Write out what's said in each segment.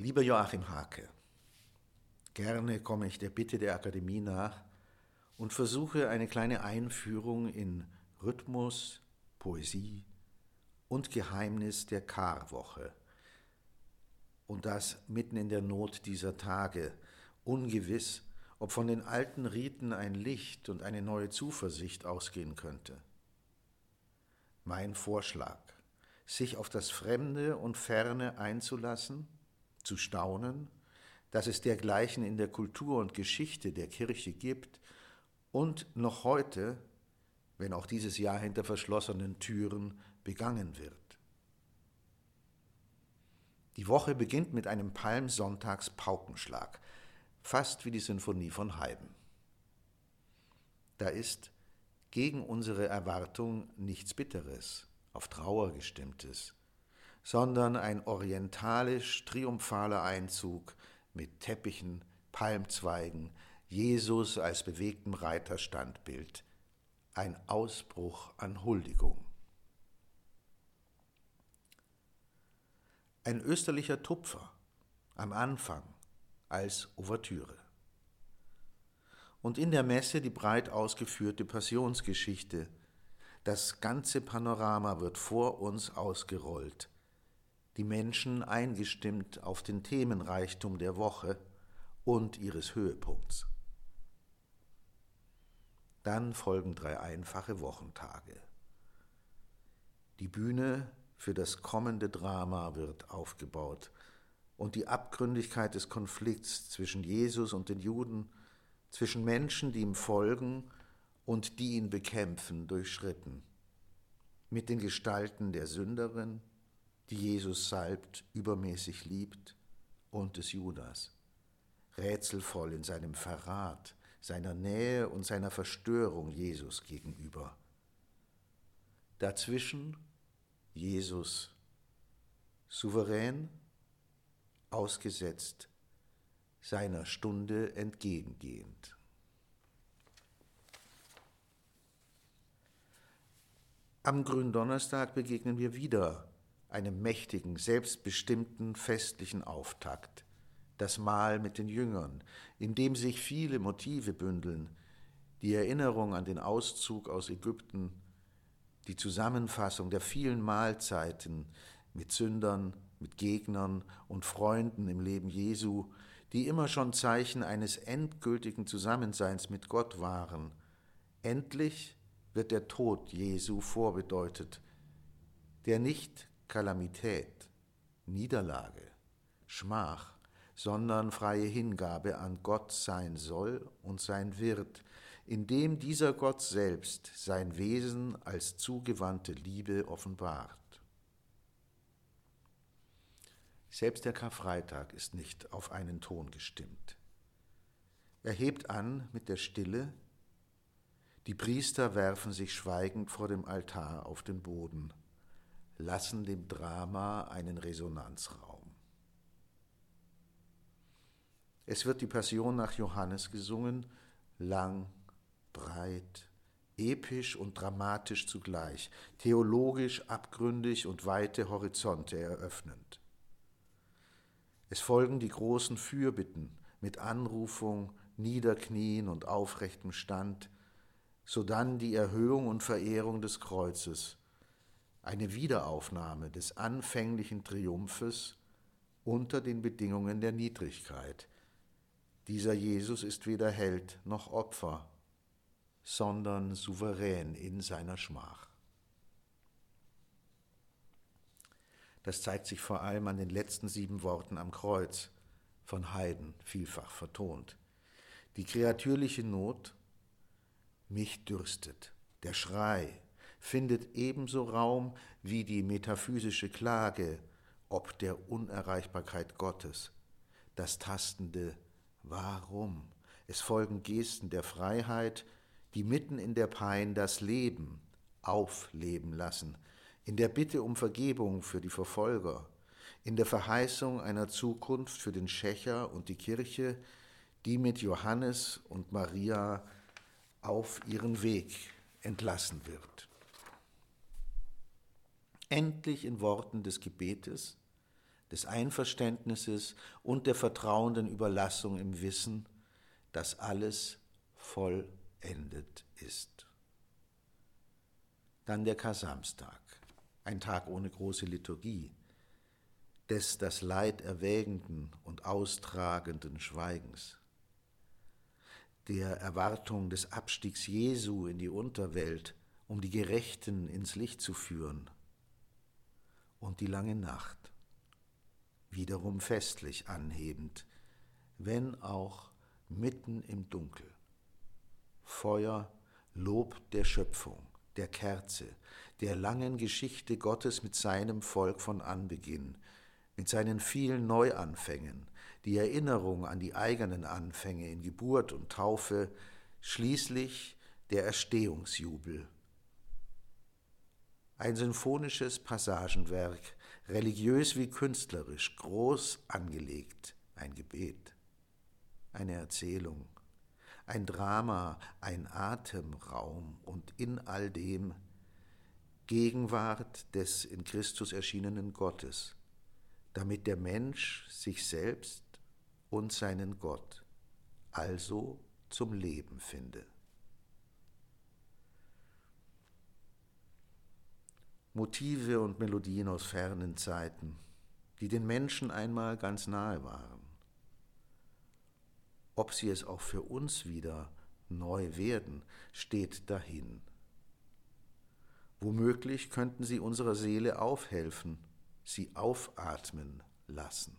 Lieber Joachim Hake, gerne komme ich der Bitte der Akademie nach und versuche eine kleine Einführung in Rhythmus, Poesie und Geheimnis der Karwoche. Und das mitten in der Not dieser Tage, ungewiss, ob von den alten Riten ein Licht und eine neue Zuversicht ausgehen könnte. Mein Vorschlag, sich auf das Fremde und Ferne einzulassen, zu staunen, dass es dergleichen in der Kultur und Geschichte der Kirche gibt und noch heute, wenn auch dieses Jahr hinter verschlossenen Türen begangen wird. Die Woche beginnt mit einem Palmsonntags-Paukenschlag, fast wie die Sinfonie von Haydn. Da ist gegen unsere Erwartung nichts Bitteres, auf Trauer gestimmtes, sondern ein orientalisch-triumphaler Einzug mit Teppichen, Palmzweigen, Jesus als bewegtem Reiterstandbild, ein Ausbruch an Huldigung. Ein österlicher Tupfer am Anfang als Ouvertüre. Und in der Messe die breit ausgeführte Passionsgeschichte. Das ganze Panorama wird vor uns ausgerollt, die Menschen eingestimmt auf den Themenreichtum der Woche und ihres Höhepunkts. Dann folgen drei einfache Wochentage. Die Bühne für das kommende Drama wird aufgebaut und die Abgründigkeit des Konflikts zwischen Jesus und den Juden, zwischen Menschen, die ihm folgen und die ihn bekämpfen, durchschritten. Mit den Gestalten der Sünderin, die Jesus salbt, übermäßig liebt, und des Judas, rätselvoll in seinem Verrat, seiner Nähe und seiner Verstörung Jesus gegenüber. Dazwischen Jesus, souverän, ausgesetzt, seiner Stunde entgegengehend. Am Gründonnerstag begegnen wir wieder einem mächtigen, selbstbestimmten, festlichen Auftakt, das Mahl mit den Jüngern, in dem sich viele Motive bündeln, die Erinnerung an den Auszug aus Ägypten, die Zusammenfassung der vielen Mahlzeiten mit Sündern, mit Gegnern und Freunden im Leben Jesu, die immer schon Zeichen eines endgültigen Zusammenseins mit Gott waren. Endlich wird der Tod Jesu vorbedeutet, der nicht Kalamität, Niederlage, Schmach, sondern freie Hingabe an Gott sein soll und sein wird, indem dieser Gott selbst sein Wesen als zugewandte Liebe offenbart. Selbst der Karfreitag ist nicht auf einen Ton gestimmt. Er hebt an mit der Stille, die Priester werfen sich schweigend vor dem Altar auf den Boden lassen dem Drama einen Resonanzraum. Es wird die Passion nach Johannes gesungen, lang, breit, episch und dramatisch zugleich, theologisch abgründig und weite Horizonte eröffnend. Es folgen die großen Fürbitten mit Anrufung, Niederknien und aufrechtem Stand, sodann die Erhöhung und Verehrung des Kreuzes, eine Wiederaufnahme des anfänglichen Triumphes unter den Bedingungen der Niedrigkeit. Dieser Jesus ist weder Held noch Opfer, sondern souverän in seiner Schmach. Das zeigt sich vor allem an den letzten sieben Worten am Kreuz, von Heiden vielfach vertont. Die kreatürliche Not, mich dürstet, der Schrei, findet ebenso Raum wie die metaphysische Klage ob der Unerreichbarkeit Gottes, das tastende Warum. Es folgen Gesten der Freiheit, die mitten in der Pein das Leben aufleben lassen, in der Bitte um Vergebung für die Verfolger, in der Verheißung einer Zukunft für den Schächer und die Kirche, die mit Johannes und Maria auf ihren Weg entlassen wird endlich in Worten des Gebetes, des Einverständnisses und der vertrauenden Überlassung im Wissen, dass alles vollendet ist. Dann der Kasamstag, ein Tag ohne große Liturgie, des das Leid erwägenden und austragenden Schweigens, der Erwartung des Abstiegs Jesu in die Unterwelt, um die Gerechten ins Licht zu führen, und die lange Nacht, wiederum festlich anhebend, wenn auch mitten im Dunkel. Feuer, Lob der Schöpfung, der Kerze, der langen Geschichte Gottes mit seinem Volk von Anbeginn, mit seinen vielen Neuanfängen, die Erinnerung an die eigenen Anfänge in Geburt und Taufe, schließlich der Erstehungsjubel. Ein symphonisches Passagenwerk, religiös wie künstlerisch, groß angelegt, ein Gebet, eine Erzählung, ein Drama, ein Atemraum und in all dem Gegenwart des in Christus erschienenen Gottes, damit der Mensch sich selbst und seinen Gott also zum Leben finde. Motive und Melodien aus fernen Zeiten, die den Menschen einmal ganz nahe waren. Ob sie es auch für uns wieder neu werden, steht dahin. Womöglich könnten sie unserer Seele aufhelfen, sie aufatmen lassen.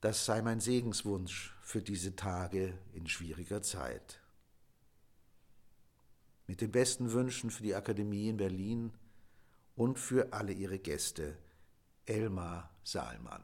Das sei mein Segenswunsch für diese Tage in schwieriger Zeit. Mit den besten Wünschen für die Akademie in Berlin und für alle ihre Gäste, Elmar Saalmann.